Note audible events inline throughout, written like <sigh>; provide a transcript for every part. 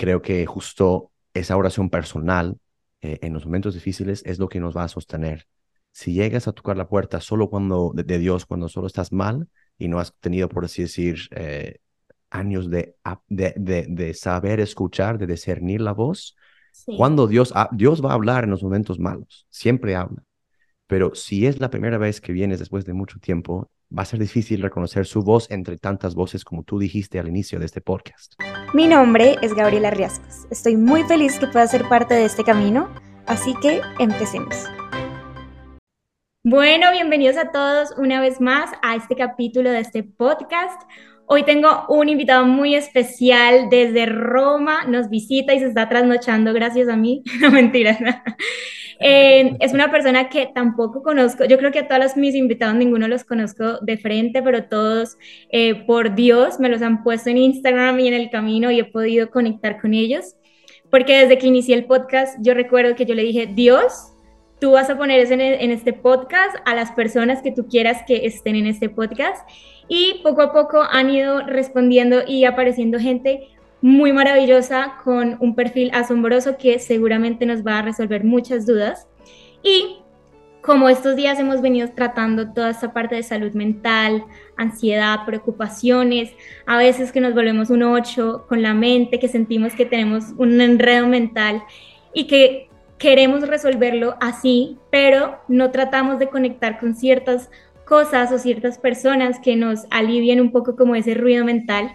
creo que justo esa oración personal eh, en los momentos difíciles es lo que nos va a sostener. Si llegas a tocar la puerta solo cuando de, Dios, cuando solo estás mal y no has tenido, por así decir, eh, años de, de, de, saber escuchar, de discernir la voz, cuando Dios, Dios va a hablar en los momentos malos, siempre habla. Pero si es la primera vez que vienes después de mucho tiempo, va a ser difícil reconocer su voz entre tantas voces como tú dijiste al inicio de este podcast. Mi nombre es Gabriela Riascos. Estoy muy feliz que pueda ser parte de este camino, así que empecemos. Bueno, bienvenidos a todos una vez más a este capítulo de este podcast. Hoy tengo un invitado muy especial desde Roma, nos visita y se está trasnochando gracias a mí. <laughs> No mentiras. <laughs> Eh, es una persona que tampoco conozco, yo creo que a todos mis invitados ninguno los conozco de frente, pero todos eh, por Dios me los han puesto en Instagram y en el camino y he podido conectar con ellos, porque desde que inicié el podcast yo recuerdo que yo le dije, Dios, tú vas a poner en, en este podcast a las personas que tú quieras que estén en este podcast y poco a poco han ido respondiendo y apareciendo gente muy maravillosa con un perfil asombroso que seguramente nos va a resolver muchas dudas. Y como estos días hemos venido tratando toda esta parte de salud mental, ansiedad, preocupaciones, a veces que nos volvemos un ocho con la mente, que sentimos que tenemos un enredo mental y que queremos resolverlo así, pero no tratamos de conectar con ciertas cosas o ciertas personas que nos alivien un poco como ese ruido mental.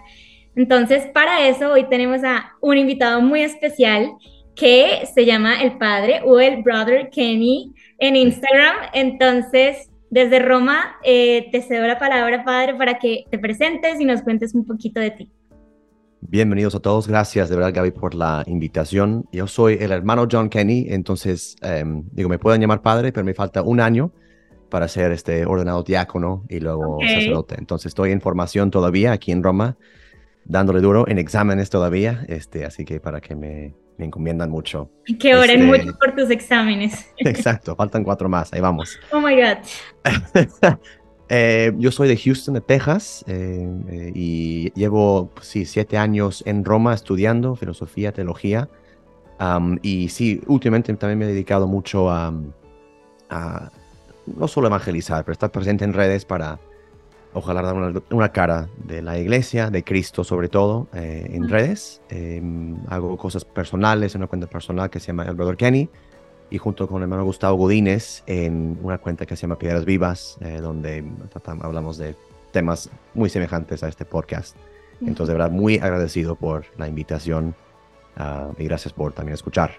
Entonces, para eso hoy tenemos a un invitado muy especial que se llama el padre o el brother Kenny en Instagram. Entonces, desde Roma, eh, te cedo la palabra, padre, para que te presentes y nos cuentes un poquito de ti. Bienvenidos a todos, gracias de verdad Gaby por la invitación. Yo soy el hermano John Kenny, entonces em, digo, me pueden llamar padre, pero me falta un año para ser este ordenado diácono y luego sacerdote. Entonces estoy en formación todavía aquí en Roma, dándole duro en exámenes todavía, este, así que para que me, me encomiendan mucho. Que oren este, mucho por tus exámenes. <laughs> Exacto, faltan cuatro más, ahí vamos. Oh my God. <laughs> Eh, yo soy de Houston, de Texas, eh, eh, y llevo, pues sí, siete años en Roma estudiando filosofía, teología. y sí, últimamente también me he dedicado mucho a, a no solo evangelizar, pero estar presente en redes para ojalá dar una, cara de la iglesia, de Cristo sobre todo, eh, en redes. Em, hago cosas personales una cuenta personal que se llama El Brother Kenny y junto con el hermano Gustavo Godínez en una cuenta que se llama Piedras Vivas, eh, donde hablamos de temas muy semejantes a este podcast. Entonces, de verdad, muy agradecido por la invitación ah, y gracias por también escuchar.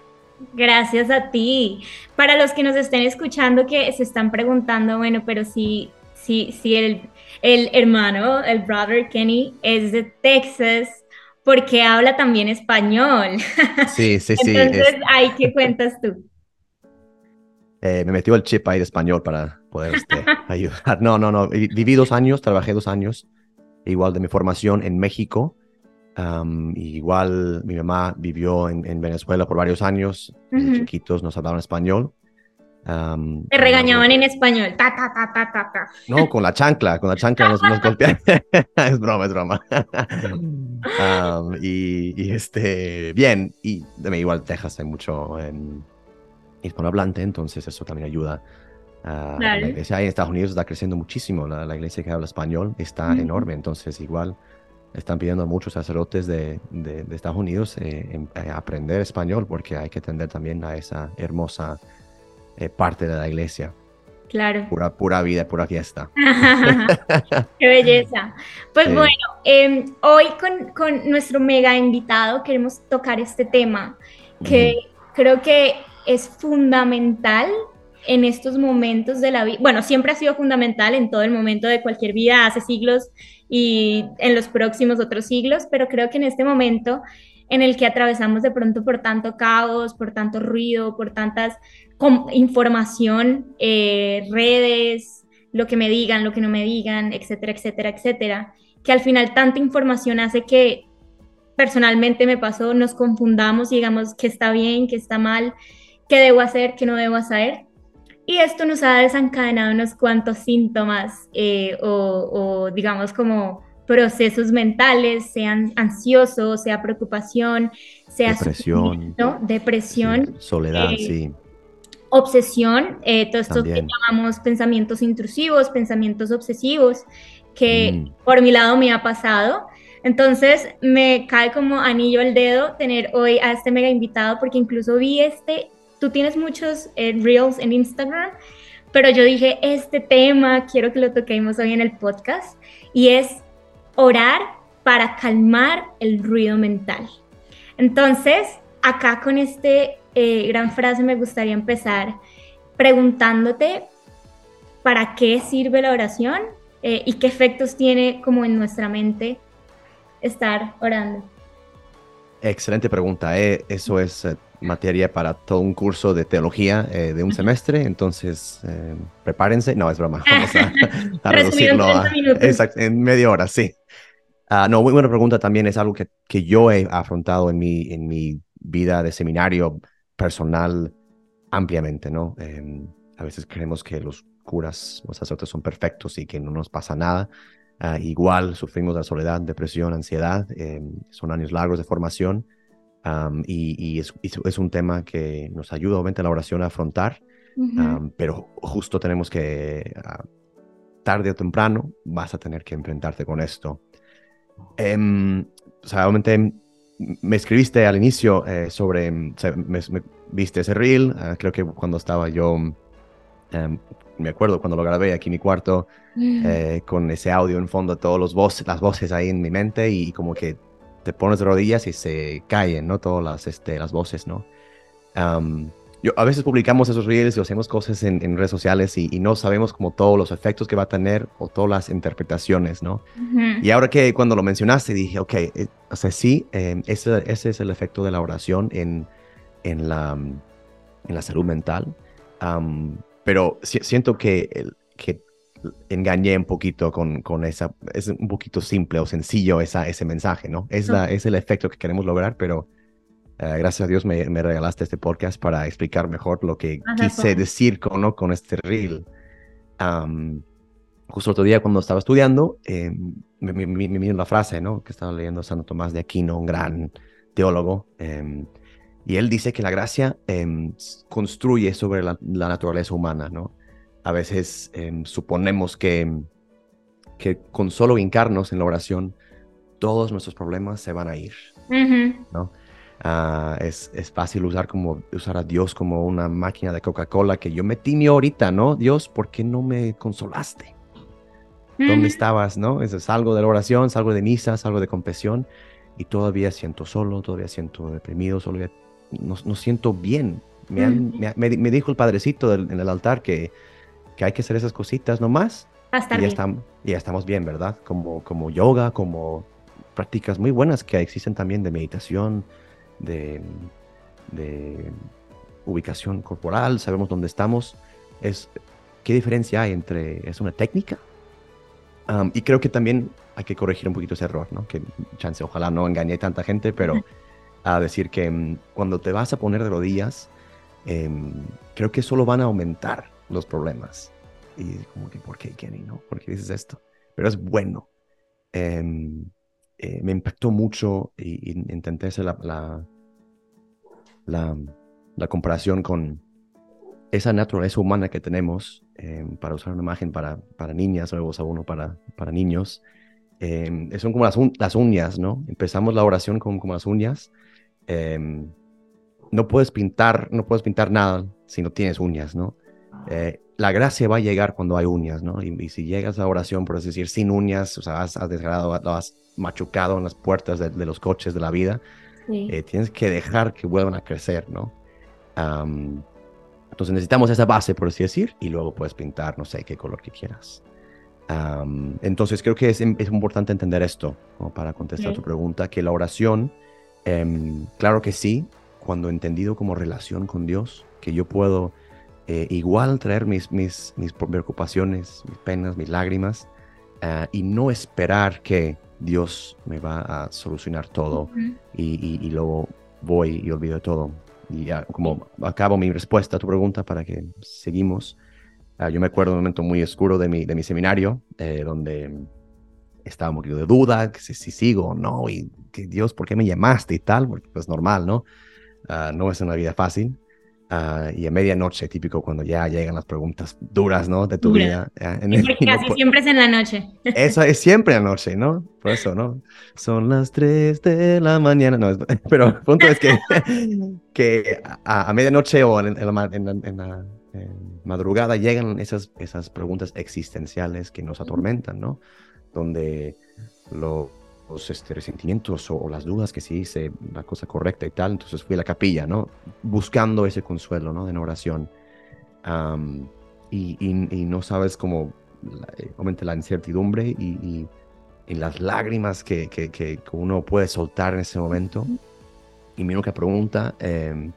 Gracias a ti. Para los que nos estén escuchando que se están preguntando, bueno, pero si, si, si el, el hermano, el brother Kenny, es de Texas, ¿por qué habla también español? Sí, sí, sí. <laughs> Entonces, ahí, ¿qué cuentas tú? Eh, me metió el chip ahí de español para poder este, <laughs> ayudar. No, no, no. Viví dos años, trabajé dos años, igual de mi formación en México igual mi mamá vivió en, Venezuela por varios años, chiquitos nos hablaban español. Te regañaban en español, ta, ta, ta, ta, ta, No, con la chancla, con la chancla nos, nos golpeaban. <laughs> <laughs> es broma, es broma. y, este, bien, y de igual Texas hay mucho en hispanohablante, entonces eso también ayuda. La iglesia en Estados Unidos está creciendo muchísimo, la, iglesia que habla español está enorme, entonces igual están pidiendo a muchos sacerdotes de, de, Estados Unidos eh, em, eh, aprender español porque hay que atender también a esa hermosa eh, parte de la iglesia. Claro. Pura, pura vida, pura fiesta. <laughs> Qué belleza. Pues bueno, em, hoy con, con, nuestro mega invitado queremos tocar este tema que creo que es fundamental en estos momentos de la vida. Bueno, siempre ha sido fundamental en todo el momento de cualquier vida, hace siglos y en los próximos otros siglos, pero creo que en este momento en el que atravesamos de pronto por tanto caos, por tanto ruido, por tantas información, eh, redes, lo que me digan, lo que no me digan, etcétera, etcétera, etcétera, que al final tanta información hace que personalmente me pasó, nos confundamos y digamos que está bien, que está mal, qué debo hacer, qué no debo hacer. Y esto nos ha desencadenado unos cuantos síntomas eh, o, digamos como procesos mentales, sean ansiosos, sea preocupación, sea depresión, ¿no? depresión, soledad, eh, sí. Obsesión, eh, todo esto que llamamos pensamientos intrusivos, pensamientos obsesivos, que mm. por mi lado me ha pasado. Entonces me cae como anillo al dedo tener hoy a este mega invitado porque incluso vi este, tú tienes muchos eh, reels en Instagram, pero yo dije, este tema quiero que lo toquemos hoy en el podcast y es orar para calmar el ruido mental. Entonces, acá con este eh, gran frase me gustaría empezar preguntándote para qué sirve la oración eh, y qué efectos tiene como en nuestra mente estar orando. Excelente pregunta. Eso es materia para todo un curso de teología de un semestre, entonces prepárense. No, es broma. Vamos a, <laughs> reducirlo en media hora, sí. Ah, no, muy buena pregunta también. Es algo que, que yo he afrontado en mi, en mi vida de seminario personal ampliamente, ¿no? Em, a veces creemos que los curas, los sacerdotes son perfectos y que no nos pasa nada. Ah, igual sufrimos de soledad, depresión, ansiedad. Em, son años largos de formación y, es, es, un tema que nos ayuda obviamente a la oración a afrontar, pero justo tenemos que, ah, tarde o temprano, vas a tener que enfrentarte con esto. Em, o sea, obviamente me escribiste al inicio eh, sobre, me, viste ese reel, ah, creo que cuando estaba yo, em, me acuerdo cuando lo grabé aquí en mi cuarto, mm. eh, con ese audio en fondo, todos los voces, las voces ahí en mi mente y como que te pones de rodillas y se caen, ¿no? Todas las, este, las voces, ¿no? yo, a veces publicamos esos reels y hacemos cosas en, redes sociales y, no sabemos como todos los efectos que va a tener o todas las interpretaciones, ¿no? Y ahora que cuando lo mencionaste dije, ok, eh, o sea, sí, em, ese, ese, es el efecto de la oración en, en, la, en la salud mental, pero siento que, que engañé un poquito con, con esa, es un poquito simple o sencillo esa, ese mensaje, ¿no? Es, la, es el efecto que queremos lograr, pero eh, gracias a Dios me, regalaste este podcast para explicar mejor lo que quise decir con, ¿no? con este reel. justo otro día cuando estaba estudiando, eh, me, me, la frase ¿no? que estaba leyendo Santo Tomás de Aquino, un gran teólogo, em, y él dice que la gracia em, construye sobre la, naturaleza humana. ¿no? A veces em, suponemos que, que con solo hincarnos en la oración, todos nuestros problemas se van a ir. ¿no? Ah, es, es, fácil usar, como, usar a Dios como una máquina de Coca-Cola que yo me tiño ahorita, ¿no? Dios, ¿por qué no me consolaste? ¿Dónde estabas, no? Es, salgo de la oración, salgo de misa, salgo de confesión y todavía siento solo, todavía siento deprimido, solo no, no siento bien. Me, me, dijo el padrecito en el altar que, que hay que hacer esas cositas nomás. Hasta y ya, estamos, ya estamos bien, ¿verdad? Como, como yoga, como prácticas muy buenas que existen también de meditación, de, ubicación corporal, sabemos dónde estamos. Es, ¿Qué diferencia hay entre, es una técnica? y creo que también hay que corregir un poquito ese error, ¿no? Que chance, ojalá no engañe tanta gente, pero a decir que mm, cuando te vas a poner de rodillas, em, creo que solo van a aumentar los problemas. Y como que, ¿por qué, Kenny? ¿No? ¿Por qué dices esto? Pero es bueno. Em, eh, me impactó mucho y, intenté hacer la, la, comparación con esa naturaleza humana que tenemos, eh, para usar una imagen para, para niñas, luego a uno para, para niños, eh, son como las, las, uñas, ¿no? Empezamos la oración con como las uñas. no puedes pintar, no puedes pintar nada si no tienes uñas, ¿no? La gracia va a llegar cuando hay uñas, ¿no? Y, si llegas a la oración, por así decir, sin uñas, o sea, has, has desgradado, has machucado en las puertas de, los coches de la vida, eh, tienes que dejar que vuelvan a crecer, ¿no? entonces necesitamos esa base, por así decir, y luego puedes pintar, no sé, qué color que quieras. entonces creo que es, es, importante entender esto, para contestar tu pregunta, que la oración, em, claro que sí, cuando entendido como relación con Dios, que yo puedo eh, igual traer mis, mis, mis preocupaciones, mis penas, mis lágrimas, ah, y no esperar que Dios me va a solucionar todo y, y, luego voy y olvido todo. Y ya, como acabo mi respuesta a tu pregunta para que seguimos. Ah, yo me acuerdo de un momento muy oscuro de mi, de mi seminario, eh, donde estaba un de duda, que si, sigo o no, y que Dios, ¿por qué me llamaste y tal? Porque pues normal, ¿no? Ah, no es una vida fácil. Ah, y a medianoche, típico cuando ya llegan las preguntas duras, ¿no? De tu vida. casi siempre es en la noche. Eso es siempre en la noche, ¿no? Por eso, ¿no? Son las 3 de la mañana, no, <laughs> pero el punto es que, <laughs> que a, medianoche o en, la, en, la, madrugada llegan esas, esas preguntas existenciales que nos atormentan, ¿no? Donde lo, los este, resentimientos o, las dudas que si hice la cosa correcta y tal. Entonces fui a la capilla, ¿no? Buscando ese consuelo, ¿no? En oración. y, y, no sabes cómo, eh, obviamente la incertidumbre y, y las lágrimas que, que, que, uno puede soltar en ese momento. Y mi única pregunta em,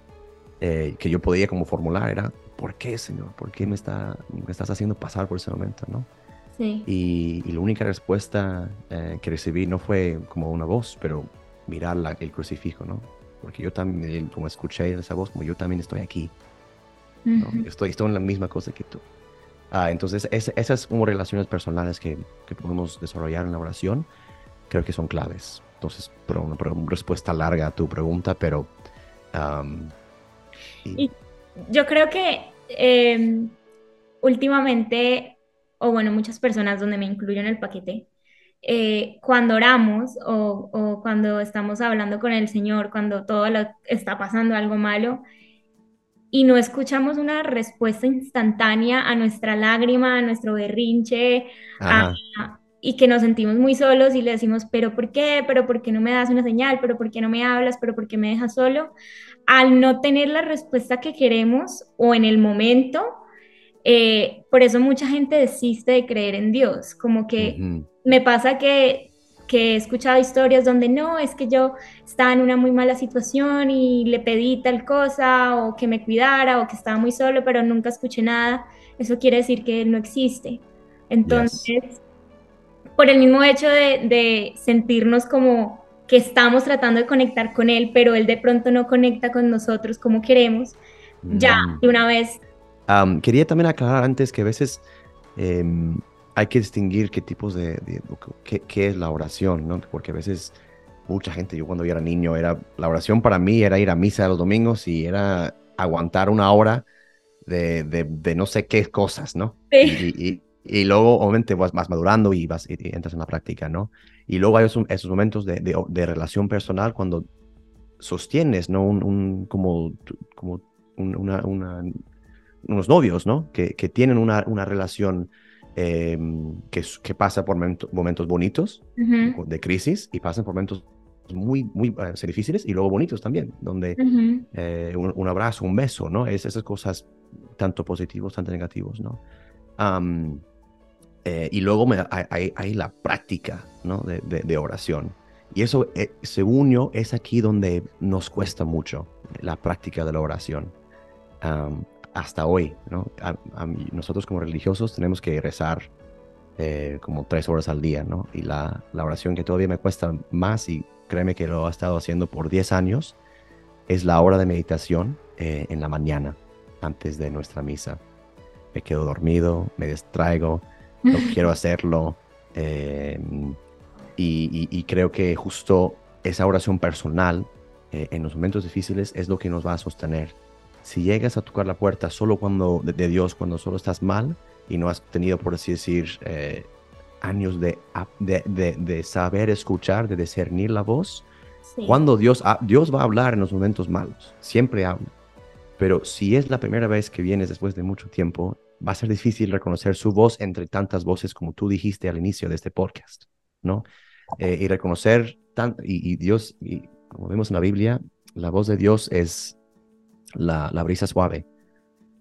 eh, que yo podía como formular era, ¿por qué, Señor? ¿Por qué me, está, me estás haciendo pasar por ese momento, no? Y, la única respuesta eh, que recibí no fue como una voz, pero mirar la, el crucifijo, ¿no? Porque yo también, como escuché esa voz, como yo también estoy aquí. estoy, estoy en la misma cosa que tú. Ah, entonces, esas como relaciones personales que, que, podemos desarrollar en la oración, creo que son claves. Entonces, pero una, respuesta larga a tu pregunta, pero... y... yo creo que em, últimamente o bueno, muchas personas donde me incluyo en el paquete, eh, cuando oramos o, cuando estamos hablando con el Señor, cuando todo lo, está pasando algo malo y no escuchamos una respuesta instantánea a nuestra lágrima, a nuestro berrinche, y que nos sentimos muy solos y le decimos, pero ¿por qué? ¿Pero por qué no me das una señal? ¿Pero por qué no me hablas? ¿Pero por qué me dejas solo? Al no tener la respuesta que queremos o en el momento, eh, por eso mucha gente desiste de creer en Dios, como que me pasa que, he escuchado historias donde no, es que yo estaba en una muy mala situación y le pedí tal cosa o que me cuidara o que estaba muy solo, pero nunca escuché nada, eso quiere decir que Él no existe. Entonces, por el mismo hecho de, sentirnos como que estamos tratando de conectar con Él, pero Él de pronto no conecta con nosotros como queremos, ya de una vez quería también aclarar antes que a veces em, hay que distinguir qué tipos de, qué, es la oración, ¿no? Porque a veces mucha gente, yo cuando yo era niño, era la oración para mí era ir a misa los domingos y era aguantar una hora de, de, no sé qué cosas, ¿no? Sí. Y, luego, obviamente, vas, vas madurando y, vas, y entras en la práctica, ¿no? Y luego hay esos, esos momentos de, de, relación personal cuando sostienes, ¿no? Un, un como, como una, una, unos novios, ¿no? Que, que tienen una, una relación em, que, que, pasa por momentos bonitos de crisis y pasan por momentos muy, muy uh, difíciles y luego bonitos también, donde eh, un, abrazo, un beso, ¿no? Es esas cosas tanto positivos, tanto negativos, ¿no? Eh, y luego me, hay, hay, la práctica, ¿no? De, de, oración. Y eso, según yo, es aquí donde nos cuesta mucho la práctica de la oración hasta hoy, ¿no? nosotros como religiosos tenemos que rezar eh, como tres horas al día, ¿no? Y la, la, oración que todavía me cuesta más, y créeme que lo he estado haciendo por 10 años, es la hora de meditación eh, en la mañana, antes de nuestra misa. Me quedo dormido, me distraigo, no <laughs> quiero hacerlo, em, y, y, creo que justo esa oración personal eh, en los momentos difíciles es lo que nos va a sostener si llegas a tocar la puerta solo cuando de, Dios, cuando solo estás mal y no has tenido, por así decir, eh, años de, de, de, saber escuchar, de discernir la voz, cuando Dios, Dios va a hablar en los momentos malos, siempre habla. Pero si es la primera vez que vienes después de mucho tiempo, va a ser difícil reconocer su voz entre tantas voces como tú dijiste al inicio de este podcast, ¿no? Eh, y reconocer, tan, y, y Dios, y como vemos en la Biblia, la voz de Dios es la, brisa suave.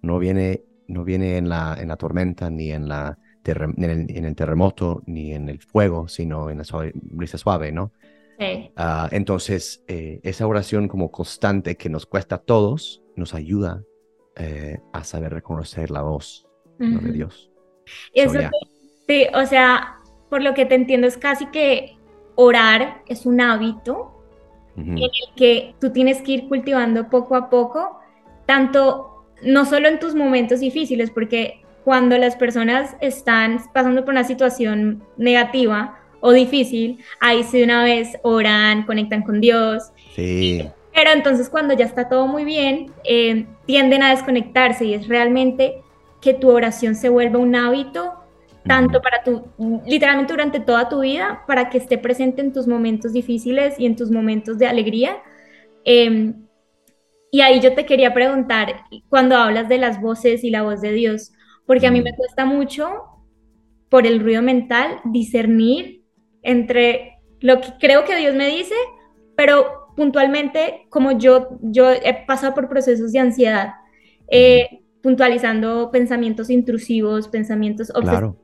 No viene, no viene en, la, en la tormenta, ni en, la en, el, terremoto, ni en el fuego, sino en la brisa suave, ¿no? Sí. Ah, entonces, eh, esa oración como constante que nos cuesta a todos, nos ayuda eh, a saber reconocer la voz de Dios. Eso sí, o sea, por lo que te entiendo es casi que orar es un hábito en el que tú tienes que ir cultivando poco a poco, tanto no solo en tus momentos difíciles, porque cuando las personas están pasando por una situación negativa o difícil, ahí sí de una vez oran, conectan con Dios. Sí. Pero entonces cuando ya está todo muy bien, eh, tienden a desconectarse y es realmente que tu oración se vuelva un hábito, tanto para tu, literalmente durante toda tu vida, para que esté presente en tus momentos difíciles y en tus momentos de alegría. Em, y ahí yo te quería preguntar, cuando hablas de las voces y la voz de Dios, porque a mí me cuesta mucho, por el ruido mental, discernir entre lo que creo que Dios me dice, pero puntualmente, como yo, yo he pasado por procesos de ansiedad, eh, puntualizando pensamientos intrusivos, pensamientos obsesivos,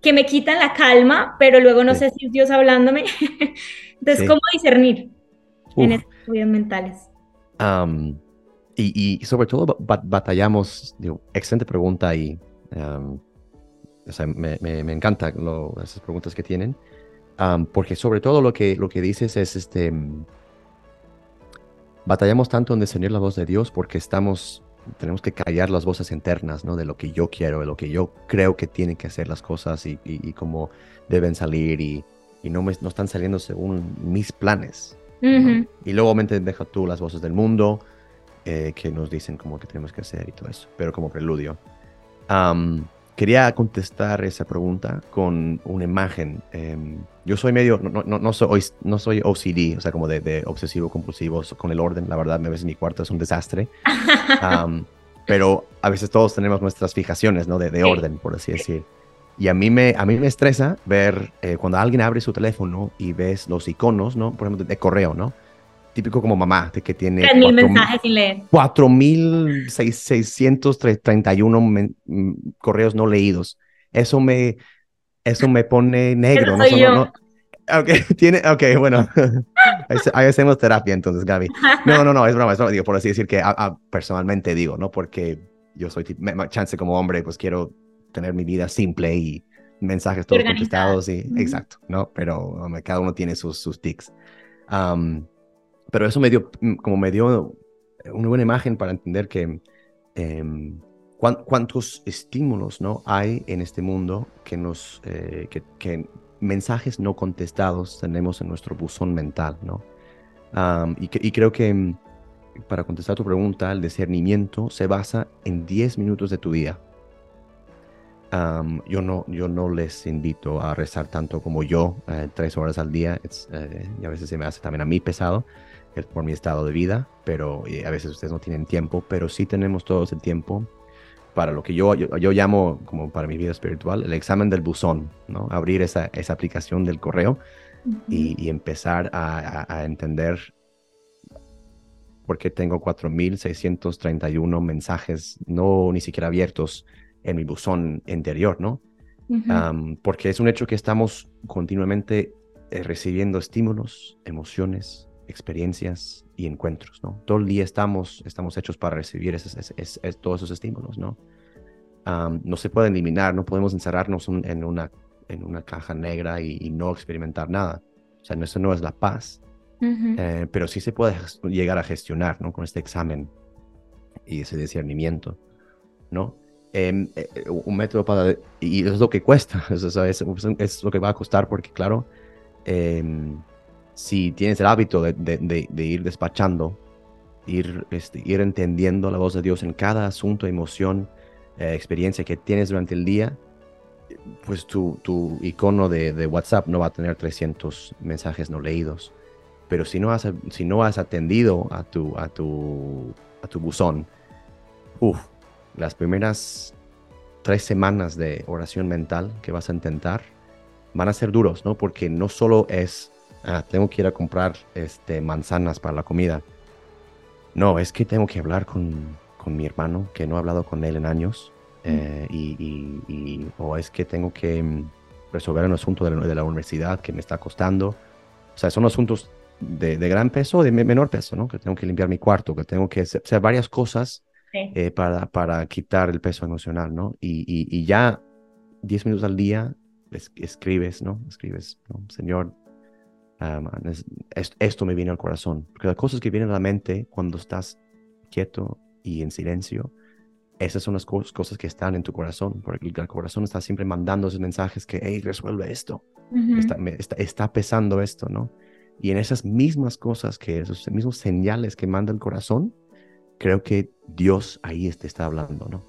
que me quitan la calma, pero luego no sé si es Dios hablándome. <laughs> Entonces, ¿cómo discernir en estos ruidos mentales? Y, sobre todo batallamos, digo, excelente pregunta y o sea, me, me, me encanta esas preguntas que tienen, porque sobre todo lo que, lo que dices es este batallamos tanto en discernir la voz de Dios porque estamos, tenemos que callar las voces internas, ¿no? De lo que yo quiero, de lo que yo creo que tienen que hacer las cosas y, y, cómo deben salir y, y no, me, no están saliendo según mis planes. Y luego obviamente deja tú las voces del mundo eh, que nos dicen cómo que tenemos que hacer y todo eso, pero como preludio. Quería contestar esa pregunta con una imagen. Em, yo soy medio, no, no, no, soy, no soy OCD, o sea, como de, obsesivo compulsivo con el orden. La verdad, a veces mi cuarto es un desastre. <laughs> pero a veces todos tenemos nuestras fijaciones, ¿no? De, de, orden, por así decir. Y a mí me, a mí me estresa ver eh, cuando alguien abre su teléfono y ves los iconos, ¿no? Por ejemplo, de correo, ¿no? Típico como mamá, de que tiene 3.000 mensajes sin leer. 4.631 mm, correos no leídos. Eso me, eso me pone <laughs> negro. no, yo. no, Okay, <laughs> tiene, ok, bueno, <laughs> ahí hacemos terapia entonces, Gaby. No, no, no, es broma, es broma, digo, por así decir que personalmente digo, ¿no? Porque yo soy, chance como hombre, pues quiero tener mi vida simple y mensajes todos contestados y, exacto, ¿no? Pero cada uno tiene sus, sus tics. Um, pero eso me dio, mm, como me dio una buena imagen para entender que em, cuántos estímulos ¿no? hay en este mundo que nos, eh, que, mensajes no contestados tenemos en nuestro buzón mental, ¿no? y, y, creo que mm, para contestar tu pregunta, el discernimiento se basa en 10 minutos de tu día. yo, no, yo no les invito a rezar tanto como yo, eh, tres horas al día, eh, y a veces se me hace también a mí pesado, por mi estado de vida, pero a veces ustedes no tienen tiempo, pero sí tenemos todos el tiempo para lo que yo, yo, llamo, como para mi vida espiritual, el examen del buzón, ¿no? Abrir esa, esa aplicación del correo y, empezar a, a, entender por qué tengo 4.631 mensajes no ni siquiera abiertos en mi buzón interior, ¿no? porque es un hecho que estamos continuamente eh, recibiendo estímulos, emociones, experiencias y encuentros, ¿no? Todo el día estamos, estamos hechos para recibir todos esos estímulos, ¿no? no se puede eliminar, no podemos encerrarnos en, una, en una caja negra y, no experimentar nada. O sea, eso no es la paz, eh, pero sí se puede llegar a gestionar, ¿no? Con este examen y ese discernimiento, ¿no? Em, eh, eh, un método para... Y es lo que cuesta, <laughs> es, es, lo que va a costar porque, claro, em, si tienes el hábito de, ir despachando, ir, este, ir entendiendo la voz de Dios en cada asunto, emoción, eh, experiencia que tienes durante el día, pues tu, tu icono de, WhatsApp no va a tener 300 mensajes no leídos. Pero si no has, si no has atendido a tu, a tu, a tu buzón, uff, las primeras tres semanas de oración mental que vas a intentar van a ser duros, ¿no? Porque no solo es ah, tengo que ir a comprar este, manzanas para la comida. No, es que tengo que hablar con, con mi hermano, que no he hablado con él en años. Eh, y, o es que tengo que mm, resolver un asunto de la, de la, universidad que me está costando. O sea, son asuntos de, de gran peso o de menor peso, ¿no? Que tengo que limpiar mi cuarto, que tengo que hacer varias cosas eh, para, para quitar el peso emocional, ¿no? Y, y ya 10 minutos al día escribes, ¿no? Escribes, ¿no? Señor, esto me viene al corazón. Porque las cosas que vienen a la mente cuando estás quieto y en silencio esas son las cosas que están en tu corazón, porque el corazón está siempre mandando esos mensajes que, hey, resuelve esto, está, está, pesando esto, ¿no? Y en esas mismas cosas, que esos mismos señales que manda el corazón, creo que Dios ahí te está hablando, ¿no?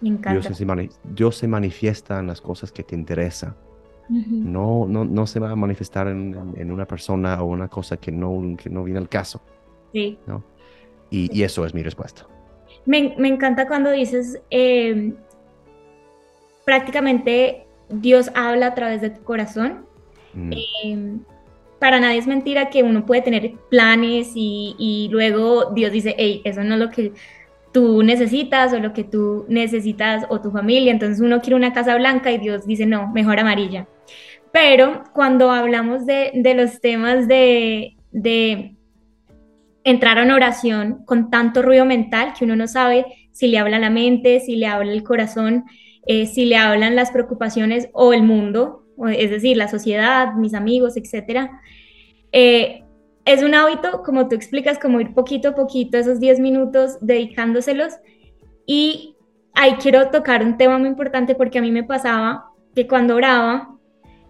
Me encanta. Dios se, Dios se manifiesta en las cosas que te interesan. No, no, no se va a manifestar en, en, una persona o una cosa que no, que no viene al caso. Sí. ¿no? Y, y eso es mi respuesta. Me, me encanta cuando dices, eh, prácticamente Dios habla a través de tu corazón. Mm. Eh, para nadie es mentira que uno puede tener planes y, y, luego Dios dice, hey, eso no es lo que tú necesitas o lo que tú necesitas o tu familia. Entonces uno quiere una casa blanca y Dios dice, no, mejor amarilla. Pero cuando hablamos de, de los temas de, de entrar a una oración con tanto ruido mental que uno no sabe si le habla la mente, si le habla el corazón, eh, si le hablan las preocupaciones o el mundo, es decir, la sociedad, mis amigos, etc. Eh, es un hábito, como tú explicas, como ir poquito a poquito, esos 10 minutos dedicándoselos. Y ahí quiero tocar un tema muy importante porque a mí me pasaba que cuando oraba,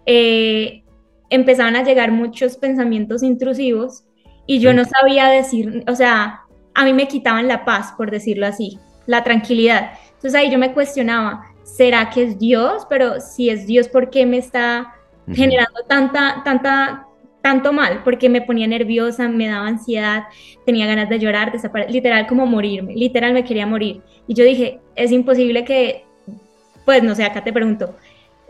eh, empezaban a llegar muchos pensamientos intrusivos y yo no sabía decir, o sea, a mí me quitaban la paz, por decirlo así, la tranquilidad. Entonces ahí yo me cuestionaba, ¿será que es Dios? Pero si es Dios, ¿por qué me está generando tanta, tanta, tanto mal? Porque me ponía nerviosa, me daba ansiedad, tenía ganas de llorar, desaparecer, literal como morirme, literal me quería morir. Y yo dije, es imposible que, pues no sé, acá te pregunto,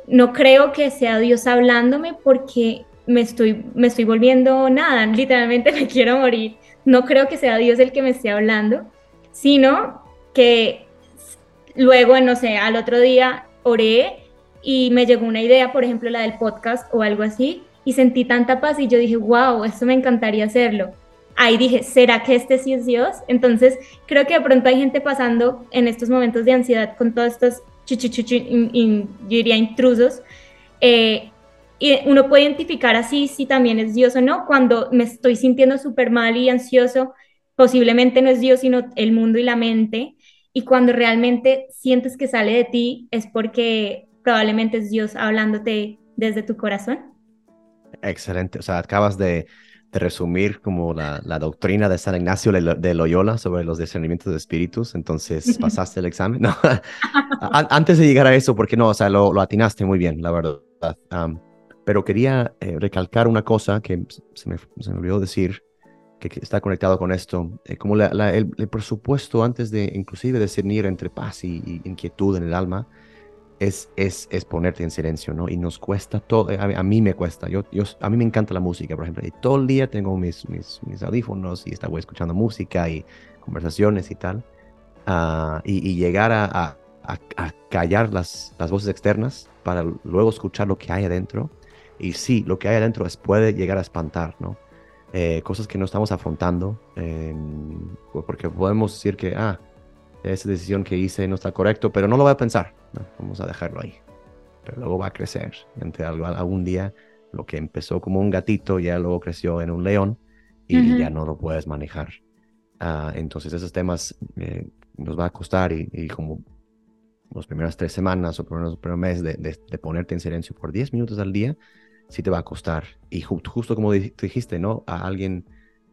no creo que sea Dios hablándome porque me estoy, me estoy volviendo nada, literalmente <laughs> me quiero morir. No creo que sea Dios el que me esté hablando, sino que luego, no sé, al otro día oré y me llegó una idea, por ejemplo, la del podcast o algo así, y sentí tanta paz y yo dije, wow, esto me encantaría hacerlo. Ahí dije, ¿será que este sí es Dios? Entonces, creo que de pronto hay gente pasando en estos momentos de ansiedad con todos estos, chuchuchuchu, yo diría, intrusos, eh, y uno puede identificar así si también es Dios o no. Cuando me estoy sintiendo súper mal y ansioso, posiblemente no es Dios, sino el mundo y la mente. Y cuando realmente sientes que sale de ti, es porque probablemente es Dios hablándote desde tu corazón. Excelente. O sea, acabas de, resumir como la, doctrina de San Ignacio de Loyola sobre los discernimientos de espíritus. Entonces, ¿pasaste el examen? <laughs> No. Antes de llegar a eso, porque no, o sea, lo, lo atinaste muy bien, la verdad. Pero quería eh, recalcar una cosa que se me, se me olvidó decir, que, está conectado con esto, eh, como el, presupuesto antes de inclusive discernir entre paz y, inquietud en el alma, es, es, es, ponerte en silencio, ¿no? Y nos cuesta todo, a, mí me cuesta, yo, yo, a mí me encanta la música, por ejemplo, y todo el día tengo mis, mis, mis audífonos y estaba escuchando música y conversaciones y tal, y, y, llegar a, a, a, callar las, las voces externas para luego escuchar lo que hay adentro, y sí, lo que hay adentro es, puede llegar a espantar, ¿no? Eh, cosas que no estamos afrontando, porque podemos decir que, ah, esa decisión que hice no está correcto, pero no lo voy a pensar, vamos a dejarlo ahí. Pero luego va a crecer, entre algún día lo que empezó como un gatito ya luego creció en un león y ya no lo puedes manejar. Ah, entonces esos temas eh, nos va a costar y, y como las primeras tres semanas o el primer mes de, de, ponerte en silencio por 10 minutos al día, sí te va a costar. Y justo como dijiste, ¿no? A alguien,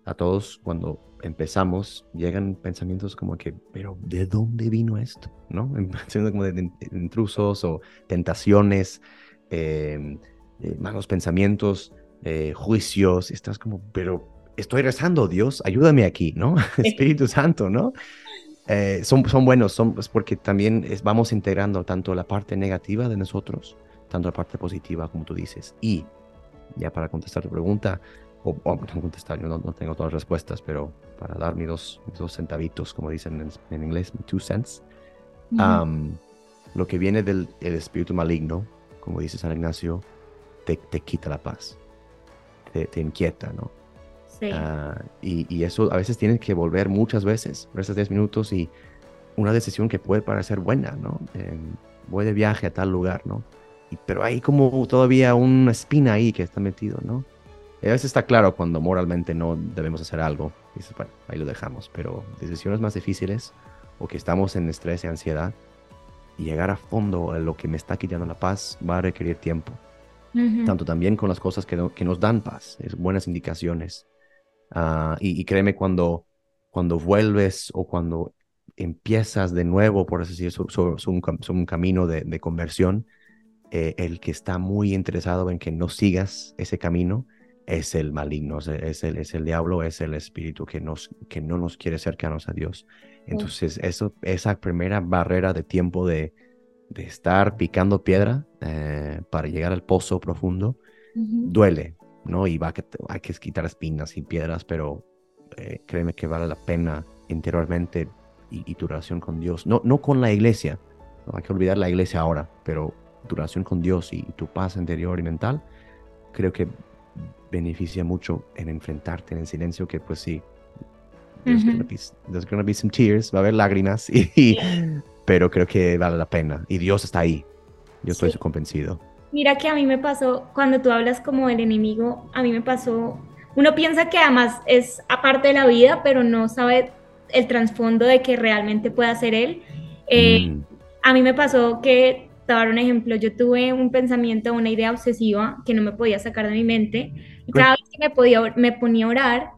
a todos, cuando empezamos, llegan pensamientos como que, pero ¿de dónde vino esto? ¿No? <laughs> Siendo como de, intrusos o tentaciones, em, eh, malos pensamientos, eh, juicios. Estás como, pero estoy rezando, Dios, ayúdame aquí, ¿no? <laughs> Espíritu Santo, ¿no? Eh, son, son buenos, son, es porque también vamos integrando tanto la parte negativa de nosotros tanto la parte positiva como tú dices. Y ya para contestar tu pregunta, o, no contestar, yo no, tengo todas las respuestas, pero para dar mis dos, dos centavitos, como dicen en, inglés, two cents, lo que viene del espíritu maligno, como dice San Ignacio, te, te quita la paz, te, te inquieta, ¿no? Sí. Ah, y, y, eso a veces tienes que volver muchas veces, por esos 10 minutos y una decisión que puede parecer buena, ¿no? voy de viaje a tal lugar, ¿no? pero hay como todavía una espina ahí que está metido, ¿no? A veces está claro cuando moralmente no debemos hacer algo. dices, bueno, ahí lo dejamos. Pero decisiones más difíciles, o que estamos en estrés y ansiedad, y llegar a fondo a lo que me está quitando la paz va a requerir tiempo. Tanto también con las cosas que, que nos dan paz, es buenas indicaciones. Ah, y, créeme, cuando, cuando vuelves o cuando empiezas de nuevo, por así decirlo, sobre, un, camino de, de conversión, eh, el que está muy interesado en que no sigas ese camino es el maligno, es el, es el diablo, es el espíritu que, nos, que no nos quiere cercanos a Dios. Entonces, eso, esa primera barrera de tiempo de, de estar picando piedra eh, para llegar al pozo profundo, duele, ¿no? Y va que, hay que quitar espinas y piedras, pero eh, créeme que vale la pena interiormente y, tu relación con Dios. No, no con la iglesia, no hay que olvidar la iglesia ahora, pero tu relación con Dios y, tu paz interior y mental, creo que beneficia mucho en enfrentarte en el silencio, que pues sí, there's, gonna, be, some tears, va a haber lágrimas, <laughs> y, pero creo que vale la pena. Y Dios está ahí. Yo estoy convencido. Mira que a mí me pasó, cuando tú hablas como el enemigo, a mí me pasó, uno piensa que además es aparte de la vida, pero no sabe el trasfondo de que realmente pueda ser él. Eh, mm. A mí me pasó que, te voy a dar un ejemplo, yo tuve un pensamiento, una idea obsesiva que no me podía sacar de mi mente, y cada vez que me, podía, me ponía a orar,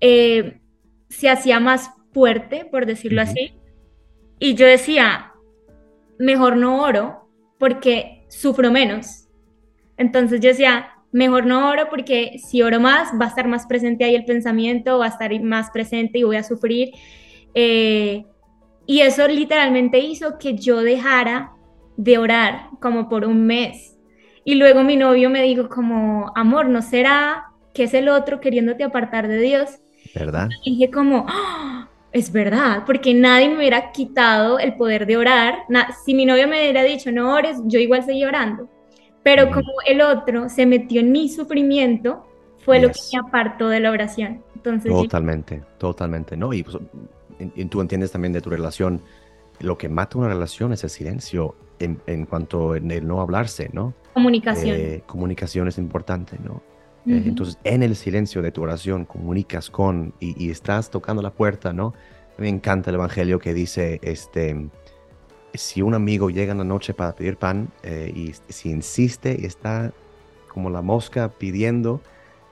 eh, se hacía más fuerte, por decirlo así, y yo decía, mejor no oro porque sufro menos. Entonces yo decía, mejor no oro porque si oro más va a estar más presente ahí el pensamiento, va a estar más presente y voy a sufrir. Eh, y eso literalmente hizo que yo dejara de orar como por un mes. Y luego mi novio me dijo como, amor, ¿no será que es el otro queriéndote apartar de Dios? ¿Verdad? Y dije como, ¡Ah! es verdad, porque nadie me hubiera quitado el poder de orar. si mi novio me hubiera dicho, no ores, yo igual seguía orando. Pero como el otro se metió en mi sufrimiento, fue lo que me apartó de la oración. Entonces, totalmente, totalmente, ¿no? Pues, y, tú entiendes también de tu relación, lo que mata una relación es el silencio en, en cuanto en el no hablarse, ¿no? Comunicación. Eh, comunicación es importante, ¿no? Eh, entonces, en el silencio de tu oración comunicas con y, estás tocando la puerta, ¿no? Me encanta el evangelio que dice, este, si un amigo llega en la noche para pedir pan eh, y si insiste y está como la mosca pidiendo,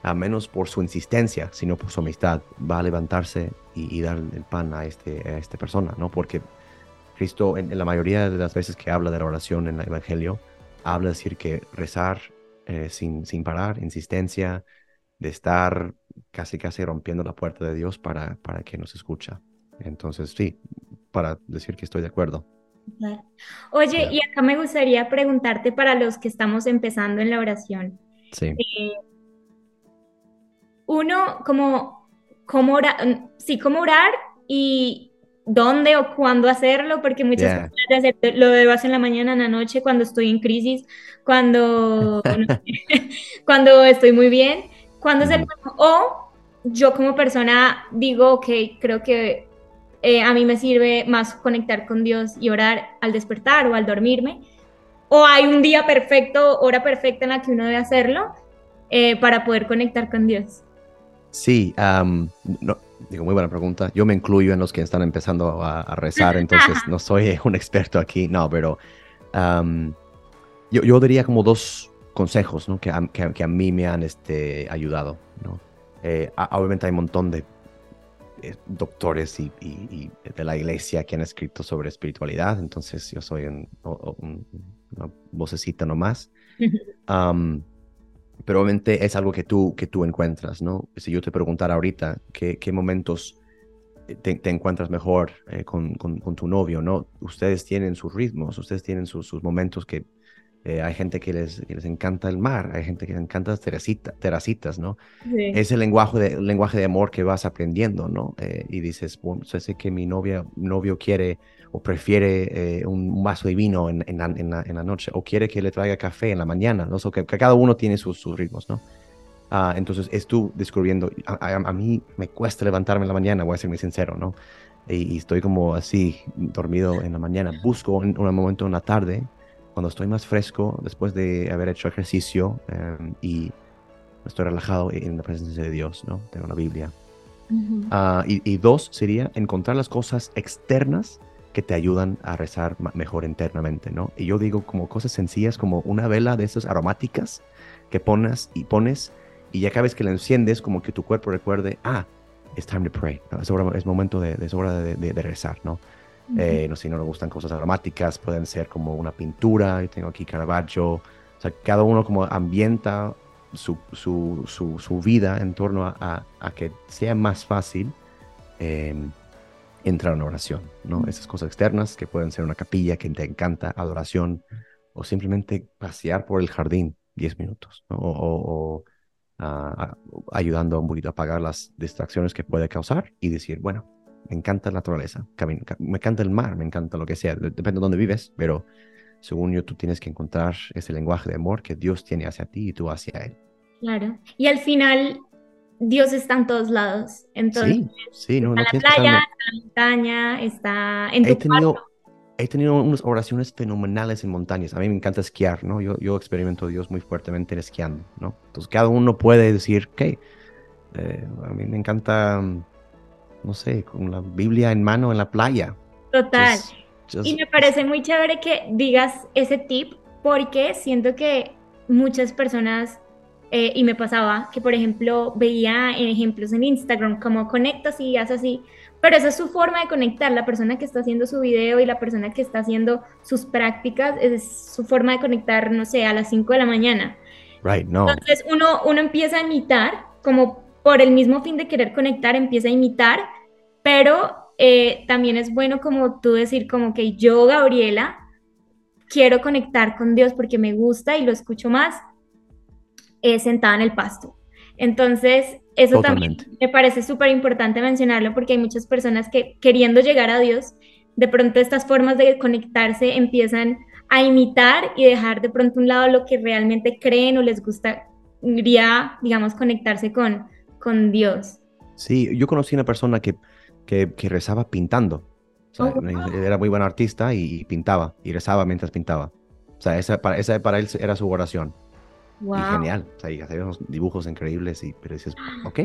a menos por su insistencia, sino por su amistad, va a levantarse y, dar el pan a, este, a esta persona, ¿no? Porque Cristo, en, la mayoría de las veces que habla de la oración en el Evangelio, habla de decir que rezar eh, sin, sin parar, insistencia, de estar casi casi rompiendo la puerta de Dios para, para que nos escucha. Entonces, sí, para decir que estoy de acuerdo. Oye, y acá me gustaría preguntarte para los que estamos empezando en la oración. Sí. Eh, uno, como, cómo orar, sí, cómo orar y dónde o cuándo hacerlo, porque muchas veces lo debo hacer en la mañana, en la noche, cuando estoy en crisis, cuando, <laughs> <laughs> cuando estoy muy bien, cuando es el o yo como persona digo, que creo que eh, a mí me sirve más conectar con Dios y orar al despertar o al dormirme, o hay un día perfecto, hora perfecta en la que uno debe hacerlo eh, para poder conectar con Dios. Sí, no, digo, muy buena pregunta. Yo me incluyo en los que están empezando a, rezar, entonces <laughs> no soy un experto aquí, no, pero yo, yo, diría como dos consejos ¿no? que, a, que, a mí me han este, ayudado. ¿no? Eh, obviamente hay un montón de eh, doctores y, de la iglesia que han escrito sobre espiritualidad, entonces yo soy un, una vocecita nomás. <laughs> Um, pero obviamente es algo que tú, que tú encuentras, ¿no? Si yo te preguntara ahorita qué, qué momentos eh, te, encuentras mejor eh, con, con, tu novio, ¿no? Ustedes tienen sus ritmos, ustedes tienen sus, sus momentos que eh, hay gente que les, les encanta el mar, hay gente que les encanta las teracitas, ¿no? Es el lenguaje, de, lenguaje de amor que vas aprendiendo, ¿no? y dices, bueno, sé que mi novia, novio quiere o prefiere eh, un vaso de vino en, en, la, en, la, noche, o quiere que le traiga café en la mañana, ¿no? que, cada uno tiene sus, sus ritmos, ¿no? Ah, entonces es tú descubriendo, a, mí me cuesta levantarme en la mañana, voy a ser muy sincero, ¿no? Y, estoy como así, dormido en la mañana. Busco un, un, momento en la tarde, cuando estoy más fresco, después de haber hecho ejercicio em, y estoy relajado en la presencia de Dios, ¿no? Tengo la Biblia. Ah, y, dos sería encontrar las cosas externas que te ayudan a rezar mejor internamente, ¿no? Y yo digo como cosas sencillas como una vela de esas aromáticas que pones y pones y ya cada vez que la enciendes como que tu cuerpo recuerde, ah, it's time to pray, es, hora, es momento de, es hora de, rezar, ¿no? Eh, no sé si no le gustan cosas aromáticas, pueden ser como una pintura, yo tengo aquí Caravaggio, o sea, cada uno como ambienta su, su, su, vida en torno a, a, que sea más fácil em, entrar en oración, ¿no? Esas cosas externas que pueden ser una capilla que te encanta, adoración, o simplemente pasear por el jardín 10 minutos, ¿no? o, ayudando un poquito a apagar las distracciones que puede causar y decir, bueno, me encanta la naturaleza, me encanta el mar, me encanta lo que sea, depende de dónde vives, pero según yo tú tienes que encontrar ese lenguaje de amor que Dios tiene hacia ti y tú hacia Él. Claro. Y al final, Dios está en todos lados. Entonces, sí, sí, no, está en la playa, está en la montaña, está en tu he tenido, He tenido unas oraciones fenomenales en montañas. A mí me encanta esquiar, ¿no? Yo, yo experimento a Dios muy fuertemente esquiando, ¿no? Entonces, cada uno puede decir, ok, eh, a mí me encanta, no sé, con la Biblia en mano en la playa. Total. y me parece muy chévere que digas ese tip porque siento que muchas personas eh, y me pasaba que, por ejemplo, veía en ejemplos en Instagram como conectas y haces así, pero esa es su forma de conectar, la persona que está haciendo su video y la persona que está haciendo sus prácticas, es su forma de conectar, no sé, a las 5 de la mañana. Right, no. Entonces uno, uno empieza a imitar, como por el mismo fin de querer conectar, empieza a imitar, pero eh, también es bueno como tú decir como que yo, Gabriela, quiero conectar con Dios porque me gusta y lo escucho más eh, sentada en el pasto. Entonces, eso también me parece súper importante mencionarlo porque hay muchas personas que queriendo llegar a Dios, de pronto estas formas de conectarse empiezan a imitar y dejar de pronto un lado lo que realmente creen o les gustaría, digamos, conectarse con, con Dios. Sí, yo conocí una persona que, que, rezaba pintando. Oh, era muy buen artista y, pintaba, y rezaba mientras pintaba. O sea, esa, para, esa para él era su oración. Y genial. O sea, y hacía unos dibujos increíbles, y, pero dices, ok.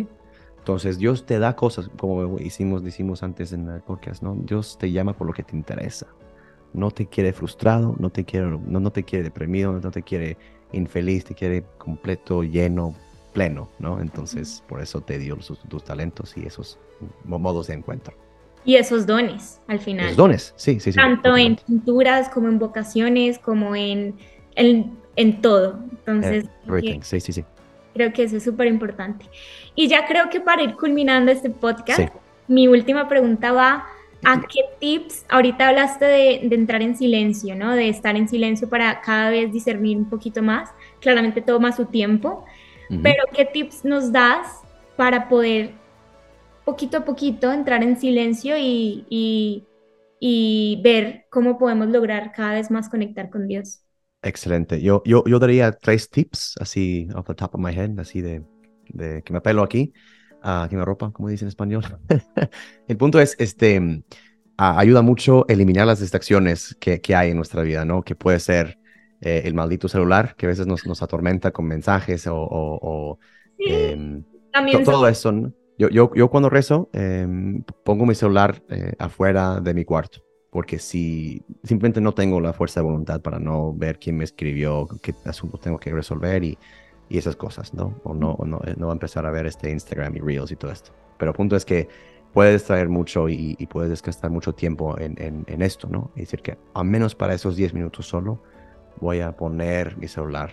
Entonces Dios te da cosas, como hicimos, decimos antes en el podcast, ¿no? Dios te llama por lo que te interesa. No te quiere frustrado, no te quiere, no, no te quiere deprimido, no te quiere infeliz, te quiere completo, lleno, pleno, ¿no? Entonces, por eso te dio tus talentos y esos modos de encuentro. Y esos dones, al final. Los dones, sí, sí, sí. Tanto en pinturas como en vocaciones, como en, en en todo. Entonces, eh, sí, sí, sí. Creo que eso es súper importante. Y ya creo que para ir culminando este podcast, mi última pregunta va a qué tips, ahorita hablaste de, entrar en silencio, ¿no? De estar en silencio para cada vez discernir un poquito más. Claramente toma su tiempo, pero ¿qué tips nos das para poder poquito a poquito entrar en silencio y, y, y ver cómo podemos lograr cada vez más conectar con Dios? Excelente. Yo, yo, yo daría tres tips, así, off the top of my head, así de, de que me pelo aquí, uh, que me ropa, como dice en español. <laughs> el punto es, este, ayuda mucho eliminar las distracciones que, que, hay en nuestra vida, ¿no? Que puede ser eh, el maldito celular, que a veces nos, nos atormenta con mensajes o, o, em, todo eso. ¿no? Yo, yo, yo cuando rezo, em, pongo mi celular eh, afuera de mi cuarto porque si simplemente no tengo la fuerza de voluntad para no ver quién me escribió, qué asunto tengo que resolver y, y esas cosas, ¿no? O no, o no, no va a empezar a ver este Instagram y Reels y todo esto. Pero el punto es que puedes distraer mucho y, y puedes desgastar mucho tiempo en, en, en, esto, ¿no? Es decir, que al menos para esos 10 minutos solo voy a poner mi celular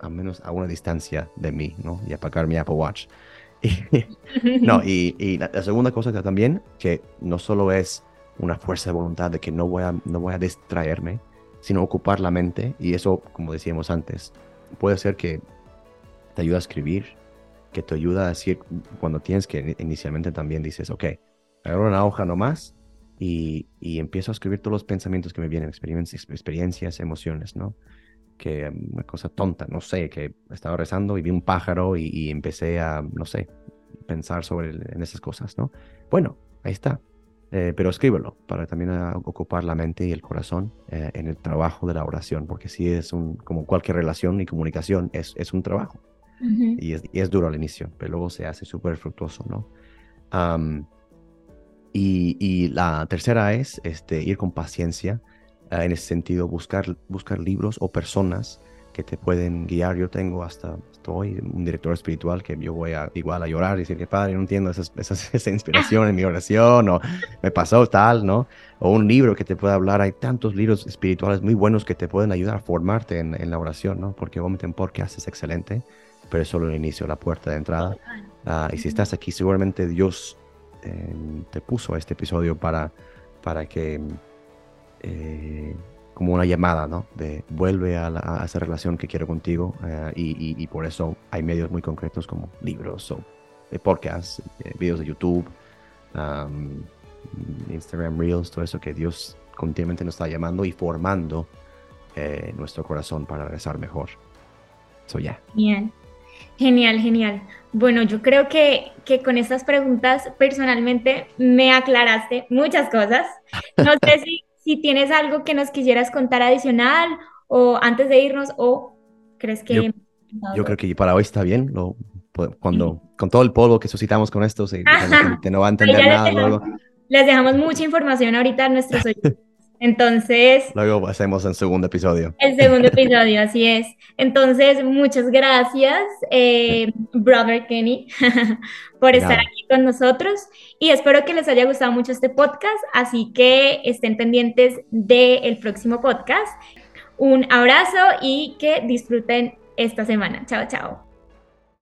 a menos a una distancia de mí, ¿no? Y apagar mi Apple Watch. <laughs> no, y, y la, la segunda cosa que también, que no solo es una fuerza de voluntad de que no voy a, no voy a distraerme, sino ocupar la mente. Y eso, como decíamos antes, puede ser que te ayuda a escribir, que te ayuda a decir, cuando tienes que inicialmente también dices, ok, agarro una hoja nomás y, y empiezo a escribir todos los pensamientos que me vienen, experiencias, experiencias emociones, ¿no? Que um, una cosa tonta, no sé, que estaba rezando y vi un pájaro y, y empecé a, no sé, pensar sobre en esas cosas, ¿no? Bueno, ahí está. Eh, pero escríbelo para también ah, ocupar la mente y el corazón eh, en el trabajo de la oración, porque si es un, como cualquier relación y comunicación, es, es un trabajo y, es, y, es, duro al inicio, pero luego se hace súper fructuoso, ¿no? Y, la tercera es este, ir con paciencia, ah, en ese sentido, buscar, buscar libros o personas que te pueden guiar. Yo tengo hasta, estoy un director espiritual que yo voy a, igual a llorar y decir que padre, no entiendo <laughs> esa inspiración en mi oración o me pasó tal, ¿no? O un libro que te pueda hablar. Hay tantos libros espirituales muy buenos que te pueden ayudar a formarte en, en la oración, ¿no? Porque obviamente en podcast es excelente, pero es solo el inicio, la puerta de entrada. Ah, y si estás aquí, seguramente Dios eh, te puso este episodio para, para que, eh, como una llamada, ¿no? De vuelve a, esa relación que quiero contigo eh, y, por eso hay medios muy concretos como libros o podcasts, videos de YouTube, Instagram Reels, todo eso que Dios continuamente nos está llamando y formando nuestro corazón para rezar mejor. So, ya. Bien. Genial, genial. Bueno, yo creo que, que, con estas preguntas personalmente me aclaraste muchas cosas. No <laughs> sé si, si tienes algo que nos quisieras contar adicional o antes de irnos o crees que... Yo, creo que para hoy está bien. Lo, cuando, con todo el polvo que suscitamos con esto, se, <laughs> no va a entender nada luego. Les dejamos mucha información ahorita a nuestros oyentes. <laughs> Entonces... Luego hacemos el segundo episodio. El segundo <laughs> episodio, así es. Entonces, muchas gracias, eh, Brother Kenny, <laughs> por estar aquí con nosotros y espero que les haya gustado mucho este podcast, así que estén pendientes del próximo podcast. Un abrazo y que disfruten esta semana. Chao, chao.